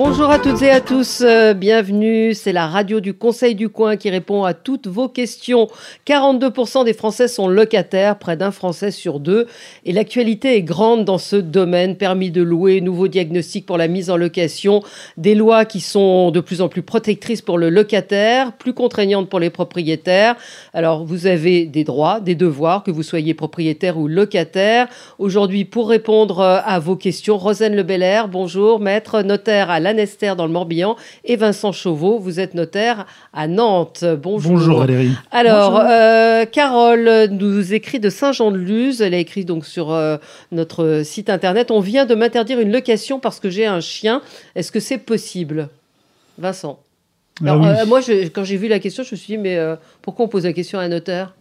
Bonjour à toutes et à tous, euh, bienvenue. C'est la radio du Conseil du Coin qui répond à toutes vos questions. 42% des Français sont locataires, près d'un Français sur deux. Et l'actualité est grande dans ce domaine. Permis de louer, nouveaux diagnostics pour la mise en location, des lois qui sont de plus en plus protectrices pour le locataire, plus contraignantes pour les propriétaires. Alors vous avez des droits, des devoirs, que vous soyez propriétaire ou locataire. Aujourd'hui, pour répondre à vos questions, Rosane Lebelair, bonjour, maître notaire à Lanester dans le Morbihan, et Vincent Chauveau, vous êtes notaire à Nantes. Bonjour. Bonjour Valérie. Alors, euh, Carole nous écrit de Saint-Jean-de-Luz. Elle a écrit donc sur euh, notre site internet On vient de m'interdire une location parce que j'ai un chien. Est-ce que c'est possible Vincent? Ah Alors, oui. euh, moi, je- quand j'ai vu la question, je me suis dit, mais euh, pourquoi on pose la question à un notaire?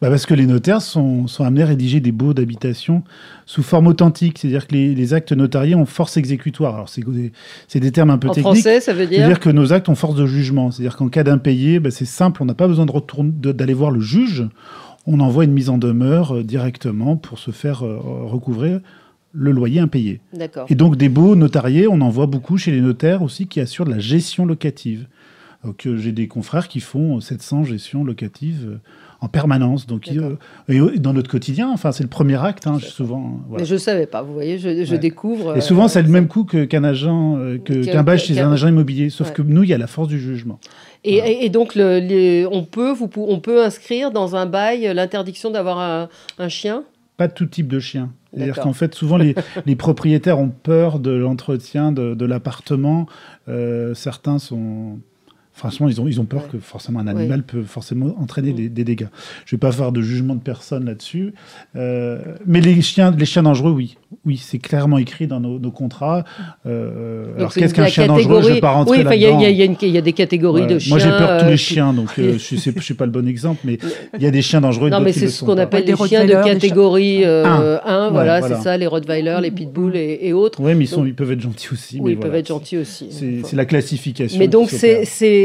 Bah parce que les notaires sont, sont amenés à rédiger des baux d'habitation sous forme authentique, c'est-à-dire que les, les actes notariés ont force exécutoire. Alors c'est des, termes un peu En techniques. français, ça veut dire C'est-à-dire que nos actes ont force de jugement. C'est-à-dire qu'en cas d'impayé, bah, c'est simple, on n'a pas besoin d'aller voir le juge. On envoie une mise en demeure euh, directement pour se faire euh, recouvrer le loyer impayé. Et donc des baux notariés, on en voit beaucoup chez les notaires aussi qui assurent la gestion locative. Donc euh, j'ai des confrères qui font euh, 700 gestions locatives euh, en permanence. Donc euh, et, euh, dans notre quotidien, enfin c'est le premier acte hein, souvent. voilà. Mais je ne savais pas, vous voyez, je, je Ouais. découvre. Et souvent euh, c'est le même coût que- qu'un agent, euh, Qu'un- bail chez un agent immobilier. Sauf Ouais. que nous il y a la force du jugement. Et, et- et donc, le- les- on, peut, vous, on peut inscrire dans un bail l'interdiction d'avoir un, un chien? Pas tout type de chien. C'est-à-dire qu'en fait, souvent, les, les propriétaires ont peur de l'entretien de, de l'appartement. Euh, certains sont... Franchement, ils ont, ils ont peur Ouais. que forcément un animal peut forcément entraîner Mm. des, des dégâts. Je ne vais pas faire de jugement de personne là-dessus. Euh, mais les chiens, les chiens dangereux, oui. Oui, c'est clairement écrit dans nos, nos contrats. Euh, Donc, alors, qu'est-ce qu'un chien dangereux Je ne vais pas rentrer Oui, il y, là-dedans. il y a- y y des catégories Ouais. de chiens. Moi, j'ai peur de tous les chiens, donc euh, je ne suis pas le bon exemple, mais il y a des chiens dangereux. Non, mais c'est ce qu'on appelle des les chiens de catégorie 1, Un. voilà, c'est ça, les Rottweilers, les Pitbulls et, autres. Oui, mais ils, sont, Donc- ils peuvent être gentils aussi. oui, ils peuvent être gentils aussi. C'est la classification. Mais donc, c'est-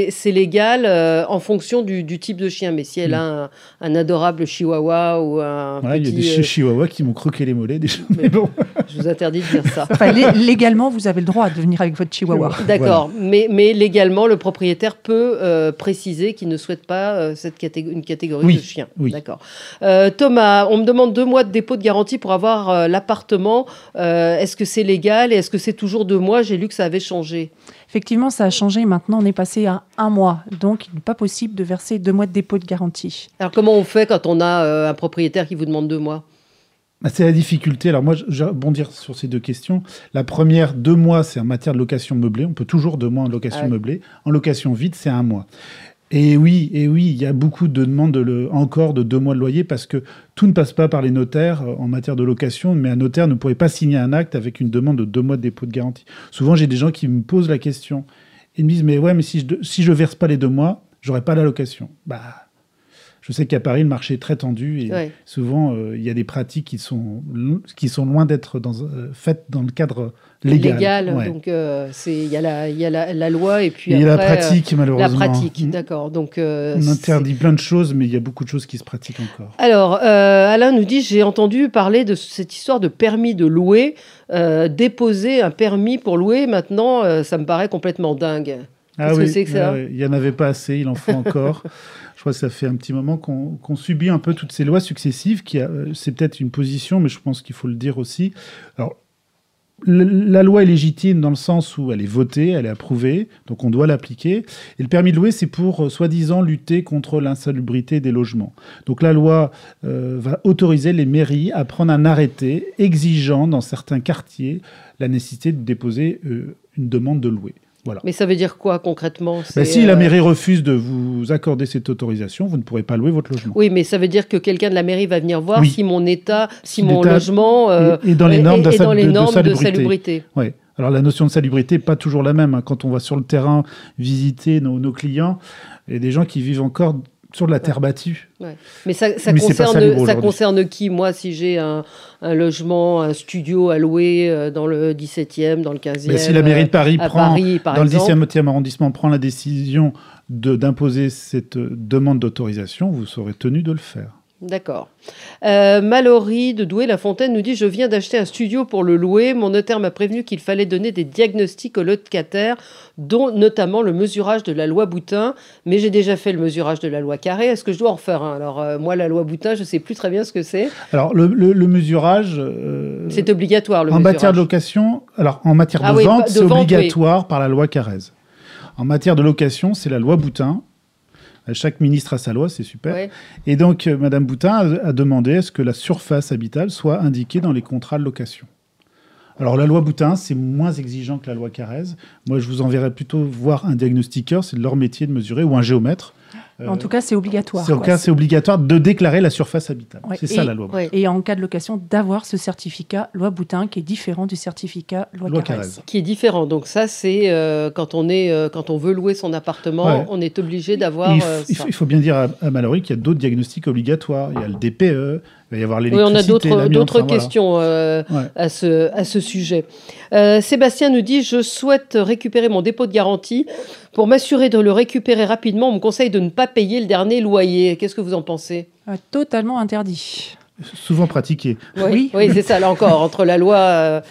c'est légal euh, en fonction du, du type de chien. Mais si elle a un, un adorable chihuahua ou un Ouais, il y a des euh, chihuahuas qui m'ont croqué les mollets déjà. Mais- Mais bon. je vous interdis de dire ça. Enfin, légalement, vous avez le droit de venir avec votre chihuahua. D'accord, mais, mais légalement, le propriétaire peut euh, préciser qu'il ne souhaite pas euh, cette catégorie, une catégorie Oui, de chien. oui. D'accord. Euh, Thomas, on me demande deux mois de dépôt de garantie pour avoir euh, l'appartement. Euh, est-ce que c'est légal et est-ce que c'est toujours deux mois? J'ai lu que ça avait changé. Effectivement, ça a changé. Maintenant, on est passé à un mois. Donc, il n'est pas possible de verser deux mois de dépôt de garantie. Alors comment on fait quand on a euh, un propriétaire qui vous demande deux mois? Bah, c'est la difficulté. Alors moi, je je vais rebondir sur ces deux questions. La première, deux mois, c'est en matière de location meublée. On peut toujours deux mois en location Ah oui. meublée. En location vide, c'est un mois. Et oui, et oui, il y a beaucoup de demandes encore de deux mois de loyer parce que tout ne passe pas par les notaires euh, en matière de location, mais un notaire ne pourrait pas signer un acte avec une demande de deux mois de dépôt de garantie. Souvent, j'ai des gens qui me posent la question. Ils me disent, mais ouais, mais si je, si je verse pas les deux mois, j'aurai pas la location. Bah, je sais qu'à Paris, le marché est très tendu et Ouais. souvent, euh, il y a des pratiques qui sont, qui sont loin d'être dans, euh, faites dans le cadre légal. Ouais. donc euh, il y a la y a la, la loi et puis il y a la euh, pratique, la malheureusement. pratique, Mm. d'accord. Donc euh, On interdit plein de choses, mais il y a beaucoup de choses qui se pratiquent encore. Alors, Alain nous dit, j'ai entendu parler de cette histoire de permis de louer. Déposer un permis pour louer, maintenant, ça me paraît complètement dingue. Qu'est-ce que c'est que ça ouais, ouais. Il n'y en avait pas assez, il en faut encore. Je crois que ça fait un petit moment qu'on subit un peu toutes ces lois successives. qui euh, C'est peut-être une position, mais je pense qu'il faut le dire aussi. Alors, la loi est légitime dans le sens où elle est votée, elle est approuvée, donc on doit l'appliquer. Et le permis de louer, c'est pour, euh, soi-disant, lutter contre l'insalubrité des logements. Donc la loi euh, va autoriser les mairies à prendre un arrêté exigeant, dans certains quartiers, la nécessité de déposer euh, une demande de louer. Voilà. Mais ça veut dire quoi concrètement? Si la euh, mairie refuse de vous accorder cette autorisation, vous ne pourrez pas louer votre logement. Oui, mais ça veut dire que quelqu'un de la mairie va venir voir Oui. si mon état, si Si mon logement euh, et, et dans les est- normes, est- est dans les de normes de salubrité. salubrité. Ouais. Alors la notion de salubrité n'est pas toujours la même. hein. Quand on va sur le terrain visiter nos, nos clients, il y a des gens qui vivent encore sur de la terre battue. Mais ça, concerne, ça, concerne qui Moi, si j'ai un, logement, un studio à louer euh, dans le 17e, dans le 15e. Mais si la mairie de Paris prend, dans le 10e arrondissement, prend la décision d'imposer cette demande d'autorisation, vous serez tenu de le faire. D'accord. Euh, Mallory de Douai-La Fontaine nous dit Je viens d'acheter un studio pour le louer. Mon notaire m'a prévenu qu'il fallait donner des diagnostics au locataire, dont notamment le mesurage de la loi Boutin. Mais j'ai déjà fait le mesurage de la loi Carré. Est-ce que je dois en faire un? Alors, euh, moi, la loi Boutin, je ne sais plus très bien ce que c'est. Alors, le, mesurage. Euh, c'est obligatoire, le En matière de location, alors en matière ah de vente, c'est obligatoire par la loi Carrez. En matière de location, c'est la loi Boutin. Chaque ministre a sa loi, c'est super. Et donc, euh, Madame Boutin a, demandé à ce que la surface habitale soit indiquée dans les contrats de location. Alors, la loi Boutin, c'est moins exigeant que la loi Carrez. Moi, je vous enverrai plutôt voir un diagnostiqueur, c'est leur métier de mesurer, ou un géomètre en tout cas, c'est obligatoire. C'est, cas, c'est obligatoire de déclarer la surface habitable. C'est ça la loi. Et en cas de location, d'avoir ce certificat loi Boutin qui est différent du certificat loi, loi Qui est différent. Donc ça, c'est euh, quand on est euh, quand on veut louer son appartement, on est obligé d'avoir. Il, euh, il, faut bien dire à, à Mallory qu'il y a d'autres diagnostics obligatoires. Il y a le DPE, il va y avoir l'électricité. Oui, on a d'autres questions à, ce, à ce sujet. Sébastien nous dit Je souhaite récupérer mon dépôt de garantie. Pour m'assurer de le récupérer rapidement, on me conseille de ne pas payer le dernier loyer. Qu'est-ce que vous en pensez? Euh, Totalement interdit. Souvent pratiqué. Oui, oui. c'est ça, là encore, entre la loi. Euh,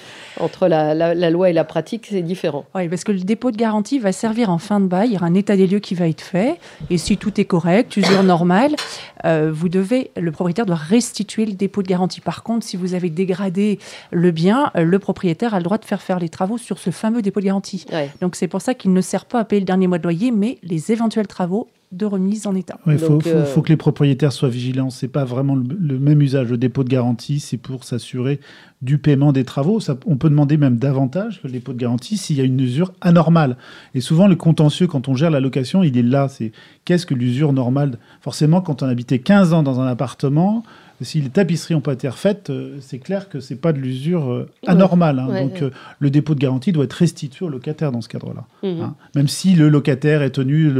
entre la, loi et la pratique, c'est différent. Oui, parce que le dépôt de garantie va servir en fin de bail. Il y aura un état des lieux qui va être fait. Et si tout est correct, usure normale, euh, vous devez, le propriétaire doit restituer le dépôt de garantie. Par contre, si vous avez dégradé le bien, euh, le propriétaire a le droit de faire faire les travaux sur ce fameux dépôt de garantie. Donc c'est pour ça qu'il ne sert pas à payer le dernier mois de loyer, mais les éventuels travaux de remise en état. Il faut, euh, faut, que les propriétaires soient vigilants. C'est pas vraiment le, même usage. Le dépôt de garantie, c'est pour s'assurer du paiement des travaux. Ça, on peut demander même davantage que le dépôt de garantie s'il y a une usure anormale. Et souvent, le contentieux, quand on gère la location, il est là. C'est qu'est-ce que l'usure normale Forcément, quand on habitait 15 ans dans un appartement, si les tapisseries n'ont pas été refaites, euh, c'est clair que c'est pas de l'usure euh, anormale. Hein. Donc euh, le dépôt de garantie doit être restitué au locataire dans ce cadre-là. Mhm. Hein. Même si le locataire est tenu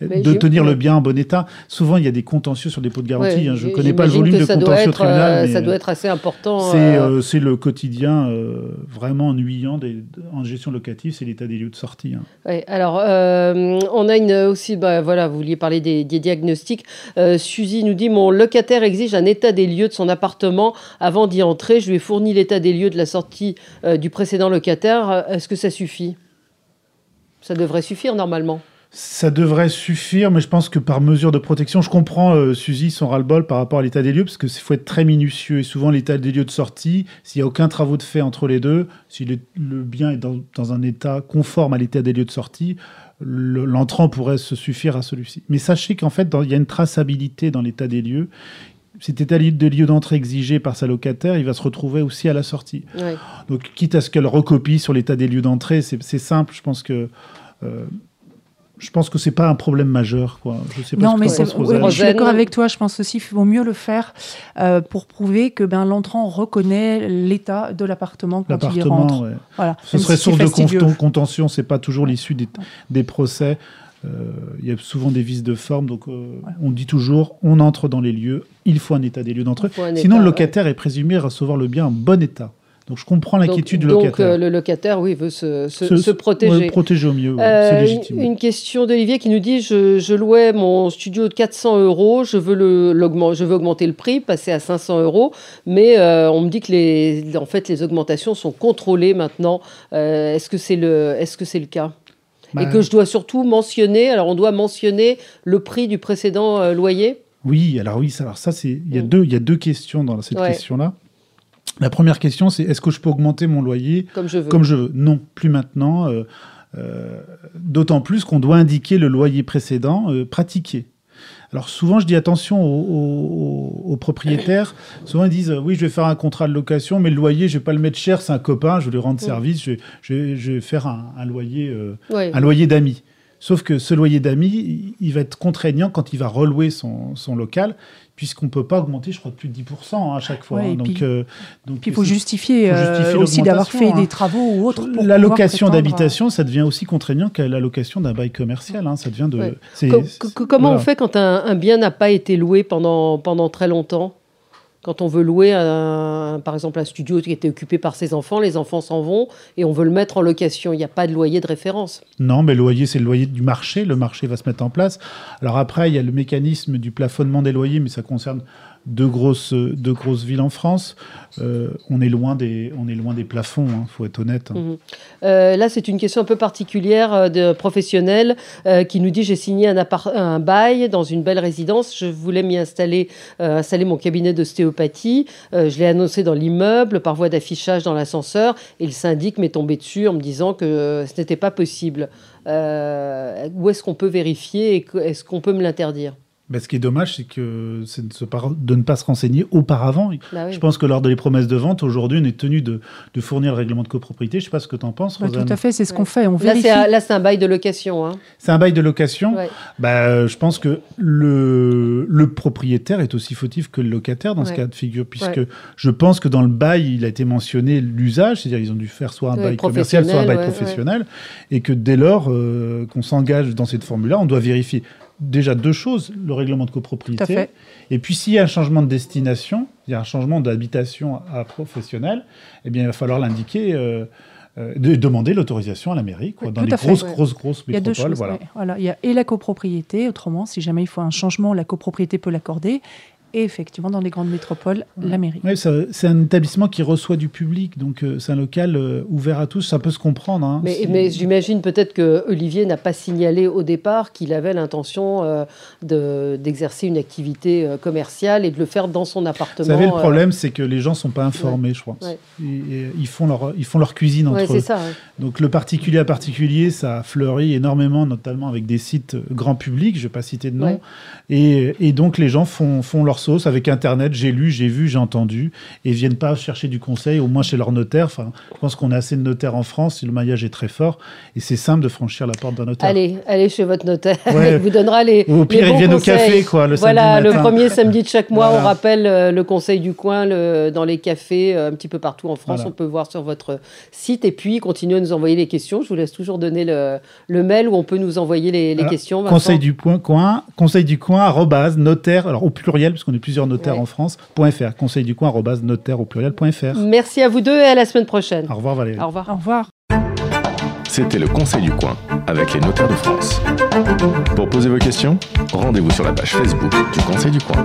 de tenir le bien en bon état. Souvent, il y a des contentieux sur le dépôt de garantie. Hein. Je ne connais pas le volume de contentieux au tribunal. ça doit être assez important. C'est le quotidien vraiment ennuyant des, en gestion locative, c'est l'état des lieux de sortie. alors, on a une aussi, bah, voilà, vous vouliez parler des, des diagnostics. Suzy nous dit Mon locataire exige un état des lieux de son appartement avant d'y entrer. Je lui ai fourni l'état des lieux de la sortie euh, du précédent locataire. Est-ce que ça suffit? Ça devrait suffire normalement. Ça devrait suffire, mais je pense que par mesure de protection, je comprends euh, Suzy son ras-le-bol par rapport à l'état des lieux, parce qu'il faut être très minutieux. Et souvent, l'état des lieux de sortie, s'il n'y a aucun travaux de fait entre les deux, si le, bien est dans, un état conforme à l'état des lieux de sortie, l'entrant pourrait se suffire à celui-ci. Mais sachez qu'en fait, il y a une traçabilité dans l'état des lieux cet état de lieu d'entrée exigé par sa locataire, il va se retrouver aussi à la sortie. Donc, quitte à ce qu'elle recopie sur l'état des lieux d'entrée, c'est simple. Je pense que. Euh, je pense que c'est pas un problème majeur, quoi. Je sais pas non, mais je suis d'accord avec toi. Je pense aussi qu'il vaut mieux le faire euh, pour prouver que ben l'entrant reconnaît l'état de l'appartement quand il y rentre. Voilà. Ce serait source de contention. C'est pas toujours l'issue des, des, procès. Euh, il y a souvent des vices de forme, donc euh, on dit toujours on entre dans les lieux, il faut un état des lieux d'entrée. Sinon, le locataire est présumé recevoir le bien en bon état. Donc je comprends l'inquiétude du locataire. Donc euh, le locataire, oui, veut se, se, protéger. protéger au mieux, c'est légitime. Une, question d'Olivier qui nous dit je, je, louais mon studio de 400 euros, je veux, le, je veux augmenter le prix, passer à 500 euros, mais on me dit que les, en fait, les augmentations sont contrôlées maintenant. est-ce que c'est le, est -ce que c'est le cas? Et que je dois surtout mentionner, alors on doit mentionner le prix du précédent euh, loyer Oui, alors oui, alors ça, c'est il y, a mm. deux, il y a deux questions dans cette question-là. La première question, c'est est-ce que je peux augmenter mon loyer comme je veux Comme je veux. Non, plus maintenant. Euh, euh, d'autant plus qu'on doit indiquer le loyer précédent pratiqué. Alors souvent, je dis attention aux, propriétaires. Souvent, ils disent oui, je vais faire un contrat de location, mais le loyer, je vais pas le mettre cher, c'est un copain, je vais lui rendre service, je, vais, faire un, loyer, un loyer d'amis. Sauf que ce loyer d'amis, il va être contraignant quand il va relouer son, son local, puisqu'on ne peut pas augmenter, je crois, de plus de 10% hein, à chaque fois. Ouais, hein. donc, puis- euh, donc, Puis il faut c'est- justifier, faut euh, justifier aussi d'avoir fait l'augmentation, des hein. travaux ou autres. pour la location à- d'habitation, ça devient aussi contraignant qu'à la location d'un bail commercial. hein. Ça devient de. Ouais. comment voilà. on fait quand un, un bien n'a pas été loué pendant, pendant très longtemps? Quand on veut louer, par exemple, un studio qui était occupé par ses enfants, les enfants s'en vont et on veut le mettre en location. Il n'y a pas de loyer de référence. Non, mais loyer, c'est le loyer du marché. Le marché va se mettre en place. Alors après, il y a le mécanisme du plafonnement des loyers, mais ça concerne deux grosses, deux grosses villes en France. Euh, on, est loin des, on est loin des plafonds, il faut être honnête. hein. Mhm. Euh, là, c'est une question un peu particulière euh, de professionnel euh, qui nous dit j'ai signé un, un bail dans une belle résidence. Je voulais m'y installer, installer mon cabinet d'ostéopathie. Je l'ai annoncé dans l'immeuble par voie d'affichage dans l'ascenseur et le syndic m'est tombé dessus en me disant que ce n'était pas possible. Où est-ce qu'on peut vérifier et est-ce qu'on peut me l'interdire? Ben, ce qui est dommage, c'est que c'est de, se par- de ne pas se renseigner auparavant. Bah oui. Je pense que lors des promesses de vente, aujourd'hui, on est tenu de, de fournir le règlement de copropriété. Je ne sais pas ce que tu en penses, Bah, tout à fait, c'est ce Ouais. qu'on fait. On Là, vérifie. c'est un, là, c'est un bail de location. hein. C'est un bail de location. Ouais. Bah, je pense que le, le propriétaire est aussi fautif que le locataire dans ce cas de figure, puisque Ouais. je pense que dans le bail, il a été mentionné l'usage, c'est-à-dire ils ont dû faire soit un Ouais, bail commercial, soit un bail professionnel, ouais, professionnel, et que dès lors euh, qu'on s'engage dans cette formule-là, on doit vérifier déjà deux choses, le règlement de copropriété, et puis s'il y a un changement de destination, il y a un changement d'habitation à professionnel, eh bien il va falloir l'indiquer. euh, euh, de demander l'autorisation à la mairie, quoi, Oui, dans les fait, grosses, ouais. grosses, grosses Il y a deux métropoles. choses. voilà. ouais. Voilà. Il y a et la copropriété, autrement, si jamais il faut un changement, la copropriété peut l'accorder. Et effectivement, dans les grandes métropoles, la mairie. Oui, c'est un établissement qui reçoit du public, donc euh, c'est un local euh, ouvert à tous. Ça peut se comprendre. hein. Mais, Si- mais j'imagine peut-être que Olivier n'a pas signalé au départ qu'il avait l'intention euh, de- d'exercer une activité euh, commerciale et de le faire dans son Vous appartement. savez, le euh, problème, c'est que les gens sont pas informés, je. Ouais. Et- et ils, font leur, ils font leur cuisine ouais, entre c'est eux. ça. ouais. Donc le particulier à particulier, ça a fleuri énormément, notamment avec des sites grand public, je ne vais pas citer de nom. Ouais. Et, et donc les gens font, font leur sauce avec Internet, j'ai lu, j'ai vu, j'ai entendu, et viennent pas chercher du conseil, au moins chez leur notaire. Enfin, je pense qu'on a assez de notaires en France, le maillage est très fort, et c'est simple de franchir la porte d'un notaire. Allez, allez chez votre notaire. Ouais. Il vous donnera les. Ou au pire, les ils viennent au conseils. café, quoi, le Voilà, samedi le premier samedi de chaque mois, Voilà. on rappelle euh, le conseil du coin le- dans les cafés, euh, un petit peu partout en France. Voilà. On peut voir sur votre site. Et puis, continuez à nous envoyer les questions. Je vous laisse toujours donner le, le mail où on peut nous envoyer les, questions. Vincent. Conseil du point, coin, conseil du coin, arrobase, notaire, alors au pluriel, parce qu'on est plusieurs notaires Ouais. en France, point .fr. Conseil du coin, notaire au pluriel, point .fr. Merci à vous deux et à la semaine prochaine. Au revoir Valérie. Au revoir. Au revoir. C'était le Conseil du coin avec les notaires de France. Pour poser vos questions, rendez-vous sur la page Facebook du Conseil du coin.